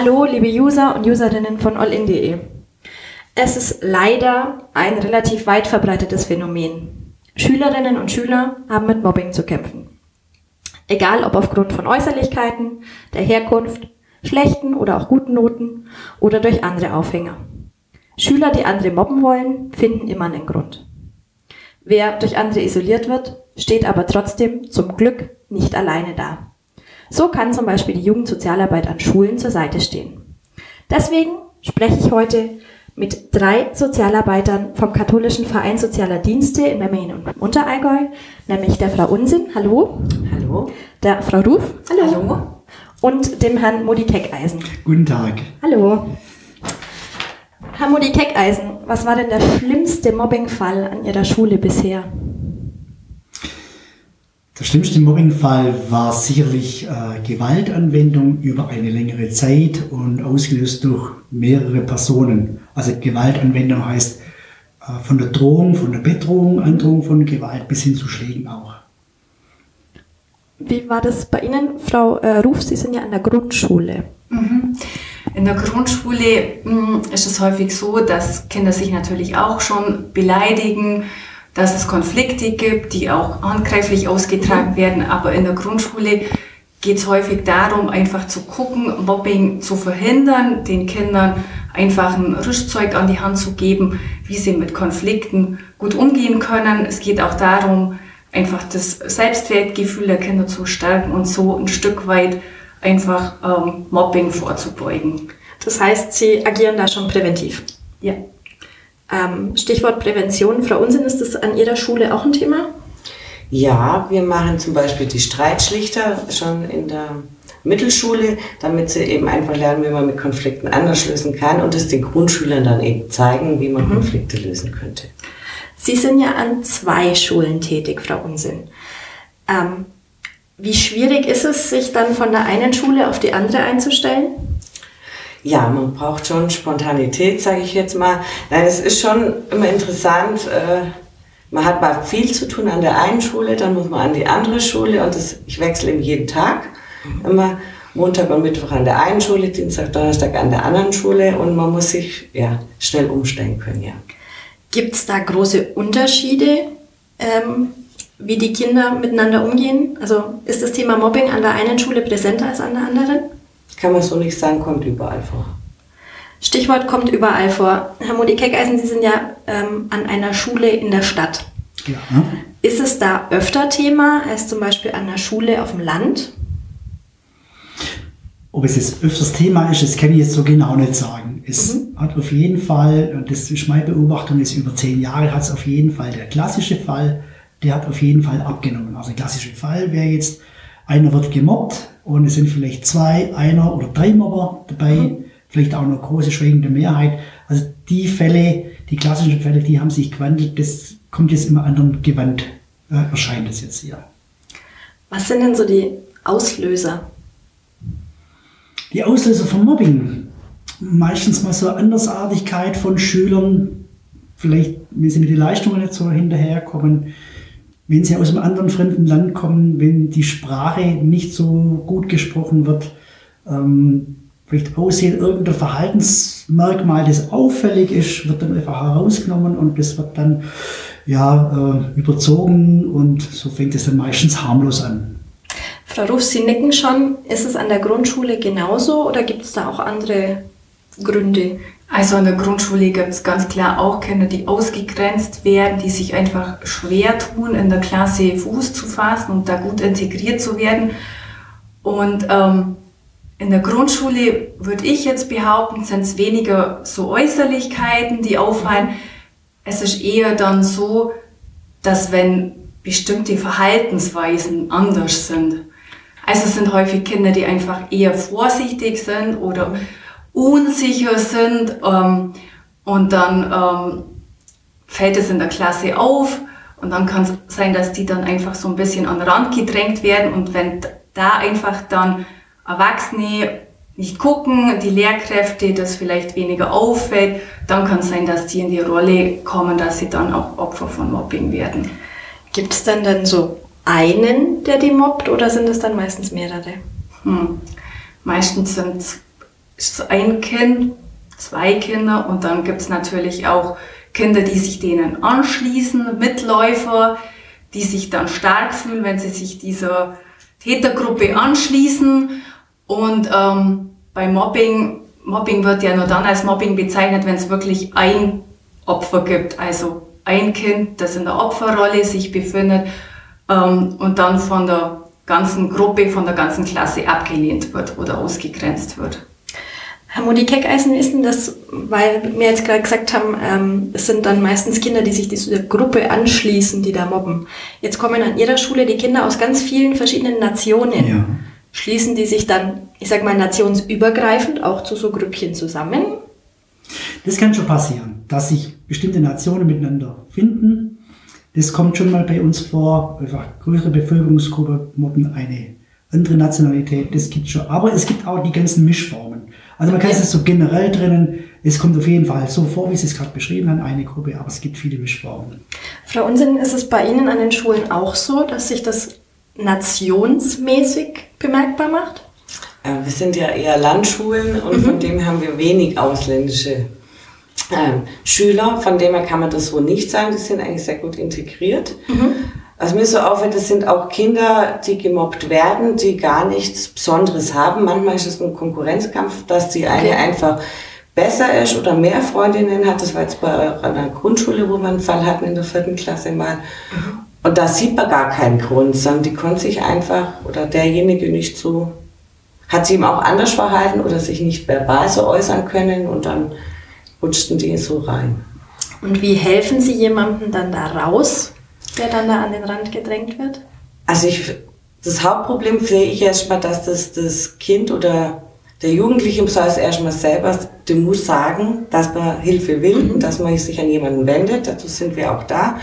Hallo, liebe User und Userinnen von allin.de. Es ist leider ein relativ weit verbreitetes Phänomen. Schülerinnen und Schüler haben mit Mobbing zu kämpfen. Egal ob aufgrund von Äußerlichkeiten, der Herkunft, schlechten oder auch guten Noten oder durch andere Aufhänger. Schüler, die andere mobben wollen, finden immer einen Grund. Wer durch andere isoliert wird, steht aber trotzdem zum Glück nicht alleine da. So kann zum Beispiel die Jugendsozialarbeit an Schulen zur Seite stehen. Deswegen spreche ich heute mit drei Sozialarbeitern vom Katholischen Verein Sozialer Dienste in Memmingen und Unterallgäu, nämlich der Frau Unsinn, hallo. Hallo. Der Frau Ruf, hallo. hallo. Und dem Herrn Modi Keckeisen. Guten Tag. Hallo. Herr Modi Keckeisen, was war denn der schlimmste Mobbingfall an Ihrer Schule bisher? Der schlimmste Mobbingfall war sicherlich äh, Gewaltanwendung über eine längere Zeit und ausgelöst durch mehrere Personen. Also Gewaltanwendung heißt äh, von der Drohung, von der Bedrohung, Androhung von Gewalt bis hin zu Schlägen auch. Wie war das bei Ihnen, Frau äh, Ruf? Sie sind ja an der Grundschule. Mhm. In der Grundschule mh, hm, ist es häufig so, dass Kinder sich natürlich auch schon beleidigen, dass es Konflikte gibt, die auch handgreiflich ausgetragen werden. Aber in der Grundschule geht es häufig darum, einfach zu gucken, Mobbing zu verhindern, den Kindern einfach ein Rüstzeug an die Hand zu geben, wie sie mit Konflikten gut umgehen können. Es geht auch darum, einfach das Selbstwertgefühl der Kinder zu stärken und so ein Stück weit einfach ähm, Mobbing vorzubeugen. Das heißt, Sie agieren da schon präventiv? Ja. Ähm, Stichwort Prävention. Frau Unsinn, ist das an Ihrer Schule auch ein Thema? Ja, wir machen zum Beispiel die Streitschlichter schon in der Mittelschule, damit sie eben einfach lernen, wie man mit Konflikten anders lösen kann und es den Grundschülern dann eben zeigen, wie man mhm. Konflikte lösen könnte. Sie sind ja an zwei Schulen tätig, Frau Unsinn. Ähm, wie schwierig ist es, sich dann von der einen Schule auf die andere einzustellen? Ja, man braucht schon Spontanität, sage ich jetzt mal. Nein, es ist schon immer interessant. Äh, man hat mal viel zu tun an der einen Schule, dann muss man an die andere Schule und das, ich wechsle eben jeden Tag. Immer Montag und Mittwoch an der einen Schule, Dienstag, Donnerstag an der anderen Schule und man muss sich ja, schnell umstellen können, ja. Gibt es da große Unterschiede, ähm, wie die Kinder miteinander umgehen? Also ist das Thema Mobbing an der einen Schule präsenter als an der anderen? Kann man so nicht sagen, kommt überall vor. Stichwort kommt überall vor. Herr Modi Keckeisen, Sie sind ja ähm, an einer Schule in der Stadt. Ja. Ist es da öfter Thema als zum Beispiel an einer Schule auf dem Land? Ob es jetzt öfters Thema ist, das kann ich jetzt so genau nicht sagen. Es mhm. hat auf jeden Fall, und das ist meine Beobachtung, ist über zehn Jahre, hat es auf jeden Fall der klassische Fall, der hat auf jeden Fall abgenommen. Also der klassische Fall wäre jetzt, einer wird gemobbt und es sind vielleicht zwei, einer oder drei Mobber dabei, mhm. vielleicht auch eine große schweigende Mehrheit. Also die Fälle, die klassischen Fälle, die haben sich gewandelt, das kommt jetzt immer anderen Gewand, äh, erscheint es jetzt hier. Was sind denn so die Auslöser? Die Auslöser von Mobbing. Meistens mal so Andersartigkeit von Schülern, vielleicht, wenn sie mit den Leistungen nicht so hinterherkommen, wenn sie aus einem anderen fremden Land kommen, wenn die Sprache nicht so gut gesprochen wird, ähm, vielleicht aussehen, irgendein Verhaltensmerkmal, das auffällig ist, wird dann einfach herausgenommen und das wird dann ja, äh, überzogen und so fängt es dann meistens harmlos an. Frau Ruf, Sie nicken schon. Ist es an der Grundschule genauso oder gibt es da auch andere Gründe? Also an der Grundschule gibt es ganz klar auch Kinder, die ausgegrenzt werden, die sich einfach schwer tun, in der Klasse Fuß zu fassen und da gut integriert zu werden. Und ähm, in der Grundschule würde ich jetzt behaupten, sind es weniger so Äußerlichkeiten, die auffallen. Es ist eher dann so, dass wenn bestimmte Verhaltensweisen anders sind. Also es sind häufig Kinder, die einfach eher vorsichtig sind oder unsicher sind ähm, und dann ähm, fällt es in der Klasse auf und dann kann es sein, dass die dann einfach so ein bisschen an den Rand gedrängt werden und wenn da einfach dann Erwachsene nicht gucken, die Lehrkräfte das vielleicht weniger auffällt, dann kann es sein, dass die in die Rolle kommen, dass sie dann auch Opfer von Mobbing werden. Gibt es denn dann so einen, der die mobbt oder sind es dann meistens mehrere? Hm. Meistens sind es ein Kind, zwei Kinder und dann gibt es natürlich auch Kinder, die sich denen anschließen, Mitläufer, die sich dann stark fühlen, wenn sie sich dieser Tätergruppe anschließen. Und ähm, bei Mobbing, Mobbing wird ja nur dann als Mobbing bezeichnet, wenn es wirklich ein Opfer gibt, also ein Kind, das in der Opferrolle sich befindet ähm, und dann von der ganzen Gruppe, von der ganzen Klasse abgelehnt wird oder ausgegrenzt wird. Herr Modi Keckeisen, ist denn das, weil wir jetzt gerade gesagt haben, ähm, es sind dann meistens Kinder, die sich dieser Gruppe anschließen, die da mobben. Jetzt kommen an Ihrer Schule die Kinder aus ganz vielen verschiedenen Nationen. Ja. Schließen die sich dann, ich sag mal, nationsübergreifend auch zu so Grüppchen zusammen? Das kann schon passieren, dass sich bestimmte Nationen miteinander finden. Das kommt schon mal bei uns vor. Einfach größere Bevölkerungsgruppe mobben eine andere Nationalität. Das gibt schon. Aber es gibt auch die ganzen Mischformen. Also man kann es so generell trennen. Es kommt auf jeden Fall so vor, wie Sie es gerade beschrieben haben, eine Gruppe, aber es gibt viele Mischformen. Frau Unsinn, ist es bei Ihnen an den Schulen auch so, dass sich das nationsmäßig bemerkbar macht? Äh, wir sind ja eher Landschulen und mhm. von dem haben wir wenig ausländische äh, Schüler. Von dem her kann man das so nicht sagen. Die sind eigentlich sehr gut integriert. Mhm. Was mir so auffällt, das sind auch Kinder, die gemobbt werden, die gar nichts Besonderes haben. Manchmal ist es ein Konkurrenzkampf, dass die eine okay. einfach besser ist oder mehr Freundinnen hat. Das war jetzt bei einer Grundschule, wo wir einen Fall hatten in der vierten Klasse mal. Mhm. Und da sieht man gar keinen Grund, sondern die konnte sich einfach oder derjenige nicht so, hat sie ihm auch anders verhalten oder sich nicht verbal so äußern können und dann rutschten die so rein. Und wie helfen Sie jemandem dann da raus? Der dann da an den Rand gedrängt wird? Also ich, das Hauptproblem sehe ich erstmal, dass das, das Kind oder der Jugendliche soll es erstmal selber den Mut sagen, dass man Hilfe will mhm. und dass man sich an jemanden wendet. Dazu sind wir auch da.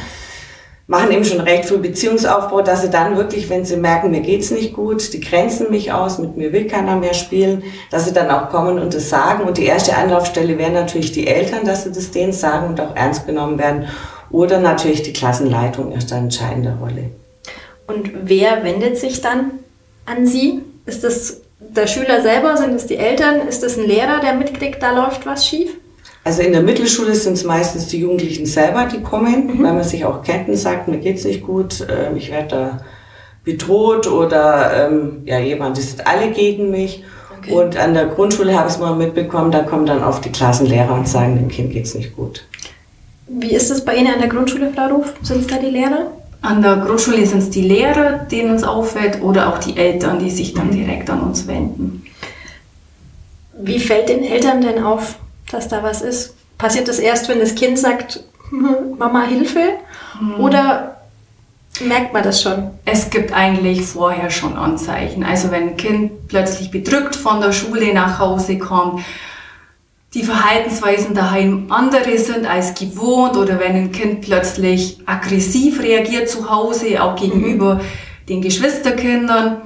Machen eben schon recht viel Beziehungsaufbau, dass sie dann wirklich, wenn sie merken, mir geht's nicht gut, die grenzen mich aus, mit mir will keiner mehr spielen, dass sie dann auch kommen und das sagen. Und die erste Anlaufstelle wären natürlich die Eltern, dass sie das denen sagen und auch ernst genommen werden. Oder natürlich die Klassenleitung ist eine entscheidende Rolle. Und wer wendet sich dann an Sie? Ist das der Schüler selber? Sind es die Eltern? Ist es ein Lehrer, der mitkriegt, da läuft was schief? Also in der Mittelschule sind es meistens die Jugendlichen selber, die kommen, mhm. weil man sich auch kennt und sagt, mir geht's nicht gut, ähm, ich werde da bedroht oder ähm, ja, jemand ist alle gegen mich. Okay. Und an der Grundschule habe ich es mal mitbekommen, da kommen dann oft die Klassenlehrer und sagen, dem Kind geht's nicht gut. Wie ist es bei Ihnen an der Grundschule, Frau Ruf? Sind es da die Lehrer? An der Grundschule sind es die Lehrer, denen uns auffällt, oder auch die Eltern, die sich dann direkt an uns wenden. Wie fällt den Eltern denn auf, dass da was ist? Passiert das erst, wenn das Kind sagt, Mama, Hilfe? Hm. Oder merkt man das schon? Es gibt eigentlich vorher schon Anzeichen. Also wenn ein Kind plötzlich bedrückt von der Schule nach Hause kommt, die Verhaltensweisen daheim andere sind als gewohnt oder wenn ein Kind plötzlich aggressiv reagiert zu Hause, auch gegenüber mhm. den Geschwisterkindern,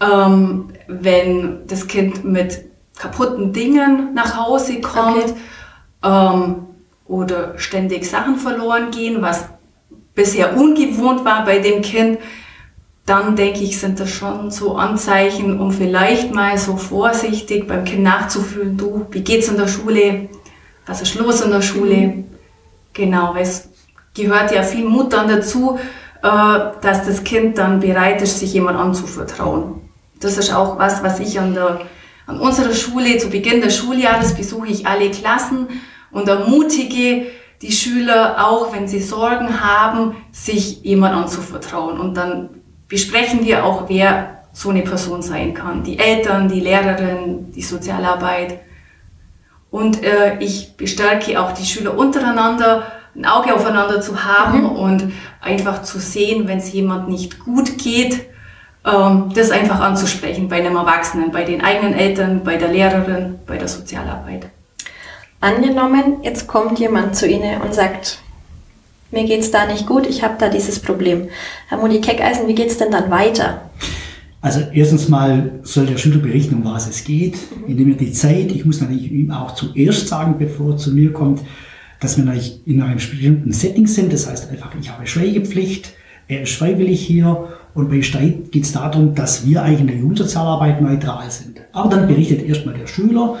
ähm, wenn das Kind mit kaputten Dingen nach Hause kommt okay. ähm, oder ständig Sachen verloren gehen, was bisher ungewohnt war bei dem Kind, dann denke ich, sind das schon so Anzeichen, um vielleicht mal so vorsichtig beim Kind nachzufühlen, du, wie geht's in der Schule? Was ist los in der Schule? Mhm. Genau, weil es gehört ja viel Mut dann dazu, äh, dass das Kind dann bereit ist, sich jemand anzuvertrauen. Das ist auch was, was ich an, der, an unserer Schule, zu Beginn des Schuljahres besuche ich alle Klassen und ermutige die Schüler auch, wenn sie Sorgen haben, sich jemand anzuvertrauen. Und dann besprechen wir auch, wer so eine Person sein kann. Die Eltern, die Lehrerin, die Sozialarbeit. Und äh, ich bestärke auch die Schüler untereinander, ein Auge aufeinander zu haben mhm. und einfach zu sehen, wenn es jemand nicht gut geht, ähm, das einfach anzusprechen bei einem Erwachsenen, bei den eigenen Eltern, bei der Lehrerin, bei der Sozialarbeit. Angenommen, jetzt kommt jemand zu Ihnen und sagt, mir geht's da nicht gut, ich habe da dieses Problem. Herr Modi Keckeisen, wie geht's denn dann weiter? Also erstens mal soll der Schüler berichten, um was es geht, mhm. indem er die Zeit, ich muss natürlich ihm auch zuerst sagen, bevor er zu mir kommt, dass wir natürlich in einem bestimmten Setting sind. Das heißt einfach, ich habe Schweigepflicht. er ist freiwillig hier und bei Streit geht es darum, dass wir eigentlich in der Jugendsozialarbeit neutral sind. Aber dann berichtet erstmal der Schüler.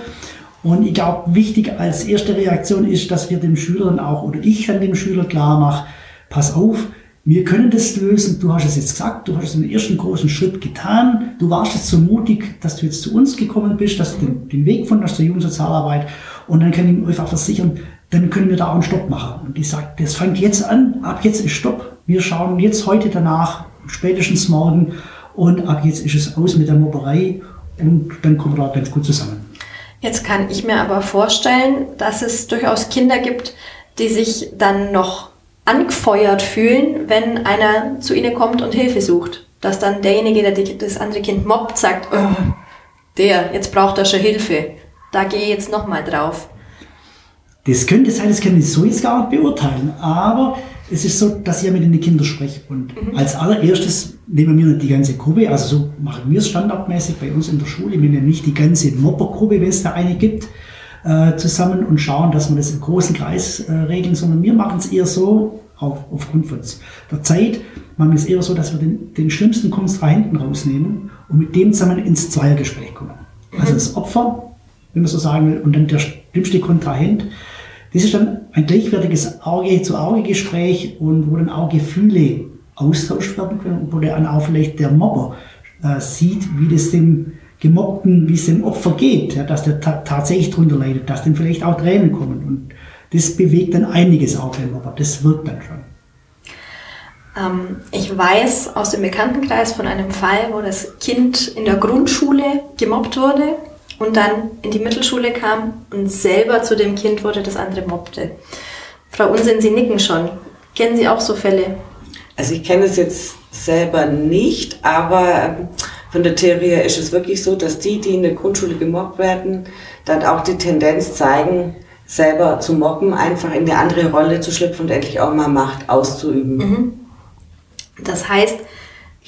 Und ich glaube, wichtig als erste Reaktion ist, dass wir dem Schüler dann auch, oder ich dann dem Schüler klar mache, pass auf, wir können das lösen. Du hast es jetzt gesagt, du hast einen ersten großen Schritt getan. Du warst jetzt so mutig, dass du jetzt zu uns gekommen bist, dass du den, den Weg von der Jugendsozialarbeit. Und dann kann ich mir einfach versichern, dann können wir da auch einen Stopp machen. Und ich sage, das fängt jetzt an, ab jetzt ist Stopp. Wir schauen jetzt heute danach, spätestens morgen. Und ab jetzt ist es aus mit der Mobberei. Und dann kommen wir da ganz gut zusammen. Jetzt kann ich mir aber vorstellen, dass es durchaus Kinder gibt, die sich dann noch angefeuert fühlen, wenn einer zu ihnen kommt und Hilfe sucht. Dass dann derjenige, der das andere Kind mobbt, sagt, oh, der, jetzt braucht er schon Hilfe. Da gehe ich jetzt nochmal drauf. Das könnte sein, das kann ich so jetzt gar nicht beurteilen, aber es ist so, dass ich mit den Kindern spreche. Und mhm. als allererstes nehmen wir nicht die ganze Gruppe, also so machen wir es standardmäßig bei uns in der Schule. Wir nehmen nicht die ganze Moppergruppe, wenn es da eine gibt, äh, zusammen und schauen, dass wir das im großen Kreis äh, regeln, sondern wir machen es eher so, auf, aufgrund von der Zeit, machen wir es eher so, dass wir den, den schlimmsten Kontrahenten rausnehmen und mit dem zusammen ins Zweiergespräch kommen. Also das Opfer, wenn man so sagen will, und dann der schlimmste Kontrahent. Das ist dann ein gleichwertiges Auge-zu-Auge-Gespräch und wo dann auch Gefühle austauscht werden können und wo dann auch vielleicht der Mobber äh, sieht, wie das dem Gemobbten, wie es dem Opfer geht, ja, dass der ta tatsächlich darunter leidet, dass dem vielleicht auch Tränen kommen. Und das bewegt dann einiges auch beim Mobber. Das wirkt dann schon. Ähm, ich weiß aus dem Bekanntenkreis von einem Fall, wo das Kind in der Grundschule gemobbt wurde und dann in die Mittelschule kam und selber zu dem Kind wurde, das andere mobbte. Frau Unsinn, Sie nicken schon. Kennen Sie auch so Fälle? Also ich kenne es jetzt selber nicht, aber von der Theorie her ist es wirklich so, dass die, die in der Grundschule gemobbt werden, dann auch die Tendenz zeigen, selber zu mobben, einfach in eine andere Rolle zu schlüpfen und endlich auch mal Macht auszuüben. Mhm. Das heißt,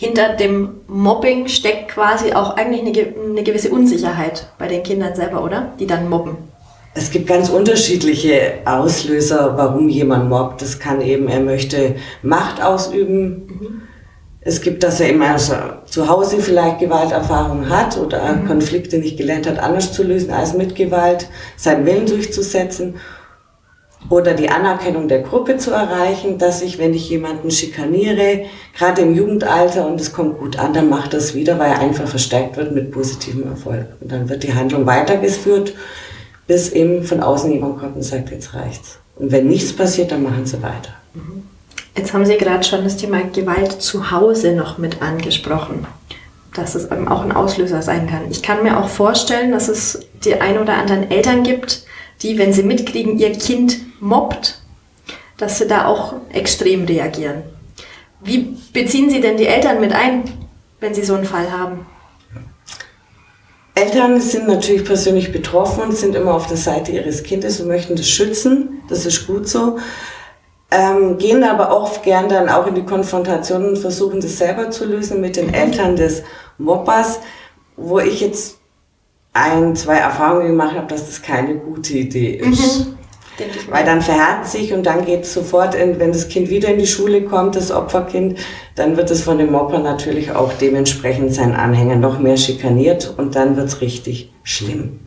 hinter dem Mobbing steckt quasi auch eigentlich eine, eine gewisse Unsicherheit bei den Kindern selber, oder? Die dann mobben. Es gibt ganz unterschiedliche Auslöser, warum jemand mobbt. Das kann eben, er möchte Macht ausüben. Mhm. Es gibt, dass er immer zu Hause vielleicht Gewalterfahrung hat oder mhm. Konflikte nicht gelernt hat, anders zu lösen als mit Gewalt, seinen Willen durchzusetzen oder die Anerkennung der Gruppe zu erreichen, dass ich, wenn ich jemanden schikaniere, gerade im Jugendalter und es kommt gut an, dann macht das wieder, weil er einfach verstärkt wird mit positivem Erfolg. Und dann wird die Handlung weitergeführt, bis eben von außen jemand kommt und sagt, jetzt reicht's. Und wenn nichts passiert, dann machen sie weiter. Mhm. Jetzt haben Sie gerade schon das Thema Gewalt zu Hause noch mit angesprochen, dass es eben auch ein Auslöser sein kann. Ich kann mir auch vorstellen, dass es die ein oder anderen Eltern gibt, die, wenn sie mitkriegen, ihr Kind mobbt, dass sie da auch extrem reagieren. Wie beziehen Sie denn die Eltern mit ein, wenn Sie so einen Fall haben? Eltern sind natürlich persönlich betroffen und sind immer auf der Seite ihres Kindes und möchten das schützen. Das ist gut so ähm, gehen aber auch gern dann auch in die Konfrontation und versuchen das selber zu lösen mit den. Eltern des Moppers, wo ich jetzt ein, zwei Erfahrungen gemacht habe, dass das keine gute Idee ist. Mhm. Weil dann verhärtet sich und dann geht es sofort, in, wenn das Kind wieder in die Schule kommt, das Opferkind, dann wird es von dem Mopper natürlich auch dementsprechend sein Anhänger noch mehr schikaniert und dann wird es richtig schlimm.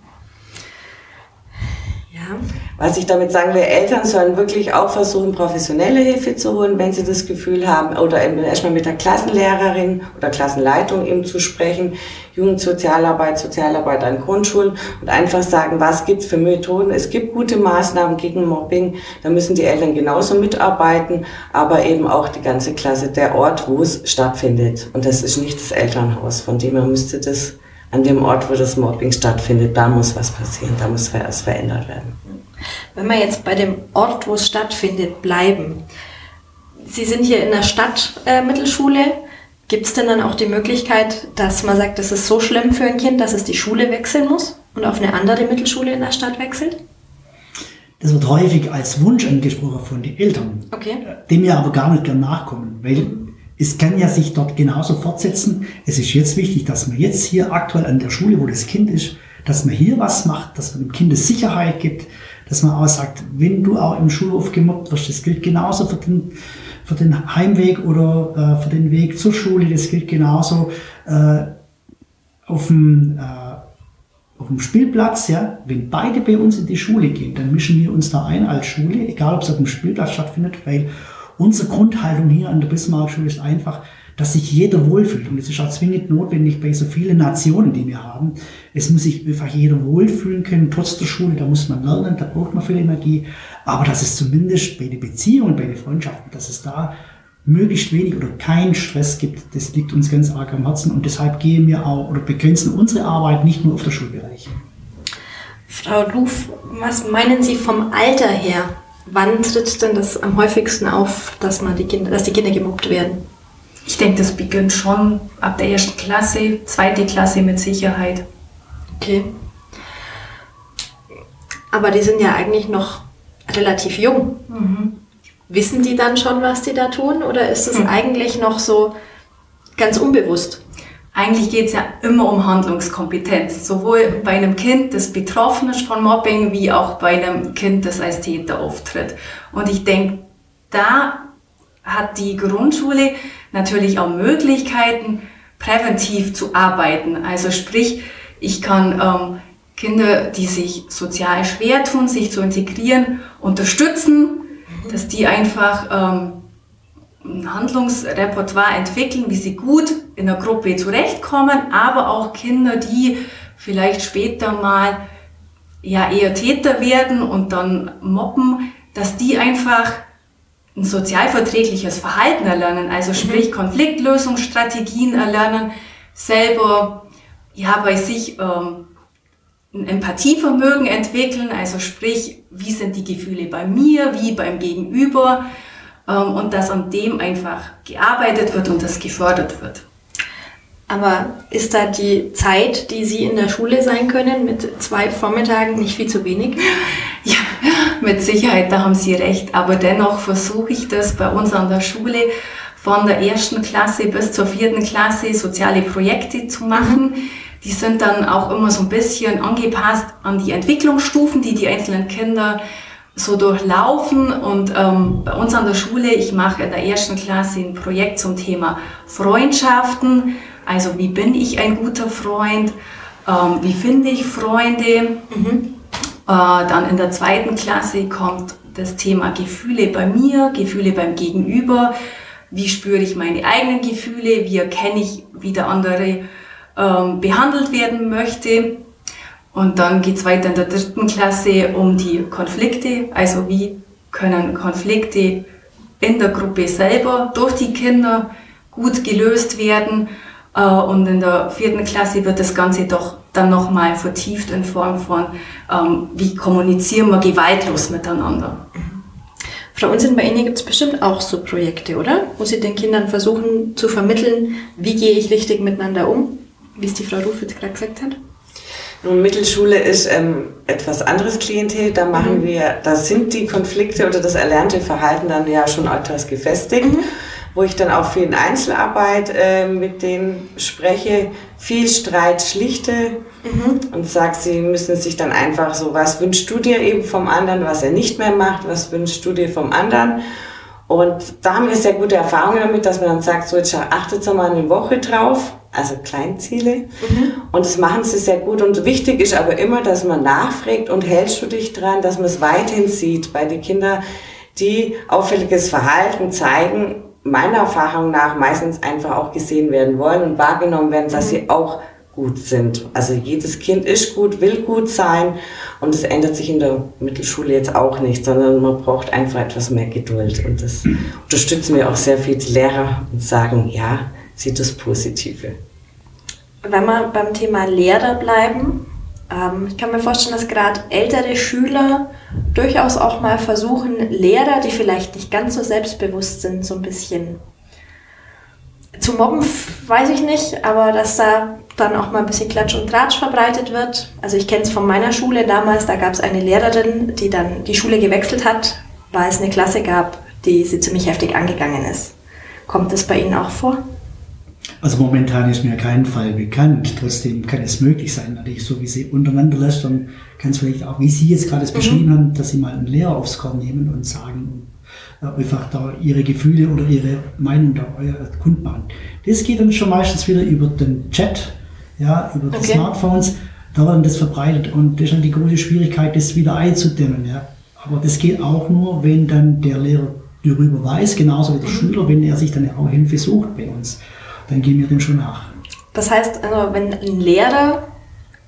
Was ich damit sagen will, Eltern sollen wirklich auch versuchen, professionelle Hilfe zu holen, wenn sie das Gefühl haben, oder erstmal mit der Klassenlehrerin oder Klassenleitung eben zu sprechen, Jugendsozialarbeit, Sozialarbeit an Grundschulen und einfach sagen, was gibt es für Methoden. Es gibt gute Maßnahmen gegen Mobbing, da müssen die Eltern genauso mitarbeiten, aber eben auch die ganze Klasse, der Ort, wo es stattfindet. Und das ist nicht das Elternhaus, von dem her müsste das an dem Ort, wo das Mobbing stattfindet, da muss was passieren, da muss was verändert werden. Wenn wir jetzt bei dem Ort, wo es stattfindet, bleiben. Sie sind hier in der Stadtmittelschule. Äh, Gibt es denn dann auch die Möglichkeit, dass man sagt, das ist so schlimm für ein Kind, dass es die Schule wechseln muss und auf eine andere Mittelschule in der Stadt wechselt? Das wird häufig als Wunsch angesprochen von den Eltern, okay. dem wir aber gar nicht gern nachkommen, weil es kann ja sich dort genauso fortsetzen. Es ist jetzt wichtig, dass man jetzt hier aktuell an der Schule, wo das Kind ist, dass man hier was macht, dass man dem Kind Sicherheit gibt, dass man auch sagt, wenn du auch im Schulhof gemobbt wirst, das gilt genauso für den für den Heimweg oder äh, für den Weg zur Schule. Das gilt genauso äh, auf dem äh, auf dem Spielplatz, ja, wenn beide bei uns in die Schule gehen, dann mischen wir uns da ein als Schule, egal ob es auf dem Spielplatz stattfindet, weil unsere Grundhaltung hier an der Bismarck-Schule ist einfach, dass sich jeder wohlfühlt. Und es ist auch zwingend notwendig bei so vielen Nationen, die wir haben. Es muss sich einfach jeder wohlfühlen können, trotz der Schule. Da muss man lernen, da braucht man viel Energie. Aber dass es zumindest bei den Beziehungen, bei den Freundschaften, dass es da möglichst wenig oder keinen Stress gibt, das liegt uns ganz arg am Herzen. Und deshalb gehen wir auch oder begrenzen unsere Arbeit nicht nur auf der Schulbereich. Frau Ruf, was meinen Sie vom Alter her? Wann tritt denn das am häufigsten auf, dass, man die Kinder, dass die Kinder gemobbt werden? Ich denke, das beginnt schon ab der ersten Klasse, zweite Klasse mit Sicherheit. Okay. Aber die sind ja eigentlich noch relativ jung. Mhm. Wissen die dann schon, was die da tun? Oder ist es mhm. eigentlich noch so ganz unbewusst? Eigentlich geht es ja immer um Handlungskompetenz, sowohl bei einem Kind, das betroffen ist von Mobbing, wie auch bei einem Kind, das als Täter auftritt. Und ich denke, da hat die Grundschule natürlich auch Möglichkeiten, präventiv zu arbeiten. Also sprich, ich kann ähm, Kinder, die sich sozial schwer tun, sich zu integrieren, unterstützen, dass die einfach ähm, ein Handlungsrepertoire entwickeln, wie sie gut in der Gruppe zurechtkommen, aber auch Kinder, die vielleicht später mal ja eher Täter werden und dann mobben, dass die einfach ein sozialverträgliches Verhalten erlernen, also mhm. sprich Konfliktlösungsstrategien erlernen, selber ja bei sich ähm, ein Empathievermögen entwickeln, also sprich, wie sind die Gefühle bei mir, wie beim Gegenüber ähm, und dass an dem einfach gearbeitet wird und das gefördert wird. Aber ist da die Zeit, die Sie in der Schule sein können, mit zwei Vormittagen nicht viel zu wenig? Ja, mit Sicherheit, da haben Sie recht. Aber dennoch versuche ich das bei uns an der Schule von der ersten Klasse bis zur vierten Klasse soziale Projekte zu machen. Die sind dann auch immer so ein bisschen angepasst an die Entwicklungsstufen, die die einzelnen Kinder so durchlaufen. Und ähm, bei uns an der Schule, ich mache in der ersten Klasse ein Projekt zum Thema Freundschaften also wie bin ich ein guter Freund? Ähm, wie finde ich Freunde? Mhm. Äh, dann in der zweiten Klasse kommt das Thema Gefühle bei mir, Gefühle beim Gegenüber. Wie spüre ich meine eigenen Gefühle? Wie erkenne ich, wie der andere ähm, behandelt werden möchte? Und dann geht es weiter in der dritten Klasse um die Konflikte. Also wie können Konflikte in der Gruppe selber durch die Kinder gut gelöst werden? Äh, und in der vierten Klasse wird das Ganze doch dann nochmal vertieft in Form von, ähm, wie kommunizieren wir gewaltlos miteinander. Mhm. Frau Unsen, bei Ihnen gibt es bestimmt auch so Projekte, oder? Wo Sie den Kindern versuchen zu vermitteln, wie gehe ich richtig miteinander um, wie es die Frau Ruf jetzt gerade gesagt hat. Nun, Mittelschule ist ähm, etwas anderes Klientel. Da machen mhm. wir, da sind die Konflikte oder das erlernte Verhalten dann ja schon etwas gefestigt. Mhm wo ich dann auch viel in Einzelarbeit äh, mit denen spreche, viel Streit schlichte mhm. und sage, sie müssen sich dann einfach so, was wünschst du dir eben vom anderen, was er nicht mehr macht, was wünschst du dir vom anderen. Und da haben wir sehr gute Erfahrungen damit, dass man dann sagt, so jetzt achtet mal eine Woche drauf, also Kleinziele. Mhm. Und das machen sie sehr gut. Und wichtig ist aber immer, dass man nachfragt und hältst du dich dran, dass man es weiterhin sieht. Bei den Kindern, die auffälliges Verhalten zeigen, meiner Erfahrung nach meistens einfach auch gesehen werden wollen und wahrgenommen werden, dass mhm. sie auch gut sind. Also jedes Kind ist gut, will gut sein und es ändert sich in der Mittelschule jetzt auch nicht, sondern man braucht einfach etwas mehr Geduld und das unterstützen wir auch sehr viel die Lehrer und sagen, ja, sieht das Positive. Wenn wir beim Thema Lehrer bleiben, ähm, ich kann mir vorstellen, dass gerade ältere Schüler durchaus auch mal versuchen, Lehrer, die vielleicht nicht ganz so selbstbewusst sind, so ein bisschen zu mobben, weiß ich nicht, aber dass da dann auch mal ein bisschen Klatsch und Tratsch verbreitet wird. Also ich kenne es von meiner Schule damals, da gab es eine Lehrerin, die dann die Schule gewechselt hat, weil es eine Klasse gab, die sie ziemlich heftig angegangen ist. Kommt das bei Ihnen auch vor? Also momentan ist mir kein Fall bekannt. Trotzdem kann es möglich sein, natürlich so wie sie untereinander lästern, kann es vielleicht auch, wie Sie jetzt gerade es mhm. beschrieben haben, dass Sie mal einen Lehrer aufs Korn nehmen und sagen, äh, einfach da ihre Gefühle oder ihre Meinung da kundmachen. Das geht dann schon meistens wieder über den Chat, ja, über die Okay. Smartphones, da wird das verbreitet und das ist dann die große Schwierigkeit, das wieder einzudämmen. Ja. Aber das geht auch nur, wenn dann der Lehrer darüber weiß, genauso wie der Schüler, wenn er sich dann auch Hilfe sucht bei uns. Dann gehen wir dem schon nach. Das heißt, also, wenn ein Lehrer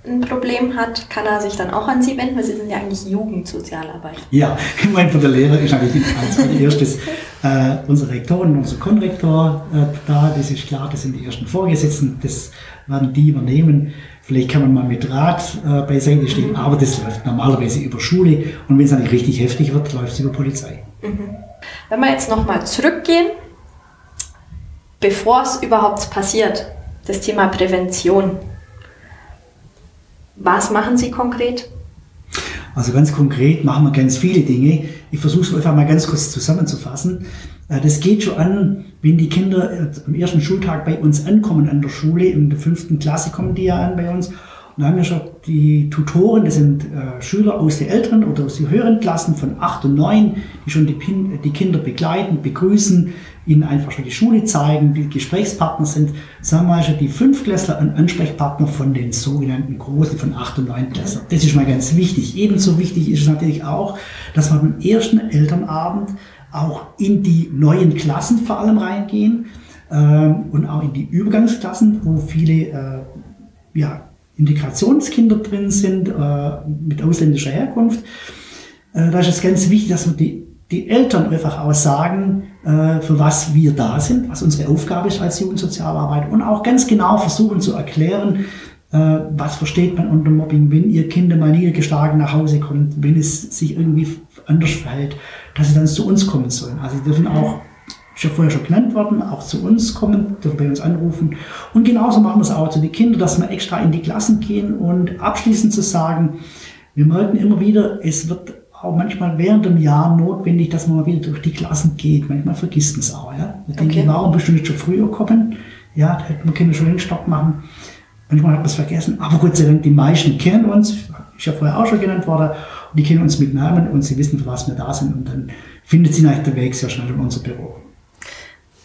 ein Problem hat, kann er sich dann auch an Sie wenden, weil Sie sind ja eigentlich Jugendsozialarbeit. Ja, ich meine, für der Lehrer ist natürlich als allererstes äh, unser Rektor und unser Konrektor äh, da. Das ist klar, das sind die ersten Vorgesetzten, das werden die übernehmen. Vielleicht kann man mal mit Rat äh, beiseite stehen, aber das läuft normalerweise über Schule und wenn es eigentlich richtig heftig wird, läuft es über Polizei. Wenn wir jetzt nochmal zurückgehen, bevor es überhaupt passiert, das Thema Prävention. Was machen Sie konkret? Also ganz konkret machen wir ganz viele Dinge. Ich versuche es einfach mal ganz kurz zusammenzufassen. Äh, Das geht schon an, wenn die Kinder äh, am ersten Schultag bei uns ankommen an der Schule. In der fünften Klasse kommen die ja an bei uns. Und da haben wir schon die Tutoren, das sind äh, Schüler aus den älteren oder aus den höheren Klassen von 8 und 9, die schon die, Pin die Kinder begleiten, begrüßen, ihnen einfach schon die Schule zeigen, die Gesprächspartner sind. Sagen wir mal schon die Fünftklässler ein Ansprechpartner von den sogenannten Großen von 8 und 9 Klässler. Das ist mal ganz wichtig. Ebenso wichtig ist es natürlich auch, dass wir beim ersten Elternabend auch in die neuen Klassen vor allem reingehen ähm, und auch in die Übergangsklassen, wo viele äh, ja, Integrationskinder drin sind äh, mit ausländischer Herkunft. Äh, da ist es ganz wichtig, dass wir die, die Eltern einfach auch sagen, äh, für was wir da sind, was unsere Aufgabe ist als Jugendsozialarbeit und auch ganz genau versuchen zu erklären, was versteht man unter Mobbing, wenn ihr Kinder mal niedergeschlagen nach Hause kommt, wenn es sich irgendwie anders verhält, dass sie dann zu uns kommen sollen. Also sie dürfen auch ist ja vorher schon genannt worden, auch zu uns kommen, dürfen bei uns anrufen. Und genauso machen wir es auch zu den Kindern, dass wir extra in die Klassen gehen und abschließend zu sagen, wir merken immer wieder, es wird auch manchmal während dem Jahr notwendig, dass man mal wieder durch die Klassen geht. Manchmal vergisst man es auch. Ja? Wir denken, Okay. warum bist du nicht schon früher kommen? Ja, da hätte man können schon den Stopp machen. Manchmal hat man es vergessen, aber Gott sei Dank, die meisten kennen uns, ist ja vorher auch schon genannt worden, und die kennen uns mit Namen und sie wissen, für was wir da sind und dann findet sie nach der Weg sehr schnell in unser Büro.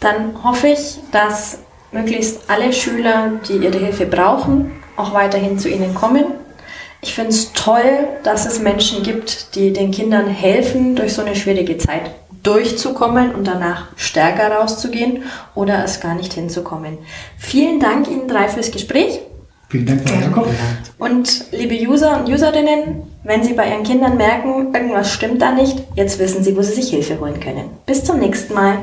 Dann hoffe ich, dass möglichst alle Schüler, die ihre Hilfe brauchen, auch weiterhin zu ihnen kommen. Ich finde es toll, dass es Menschen gibt, die den Kindern helfen, durch so eine schwierige Zeit durchzukommen und danach stärker rauszugehen oder es gar nicht hinzukommen. Vielen Dank Ihnen drei fürs Gespräch. Vielen Dank für euer Kommen. Und liebe User und Userinnen, wenn Sie bei Ihren Kindern merken, irgendwas stimmt da nicht, jetzt wissen Sie, wo Sie sich Hilfe holen können. Bis zum nächsten Mal.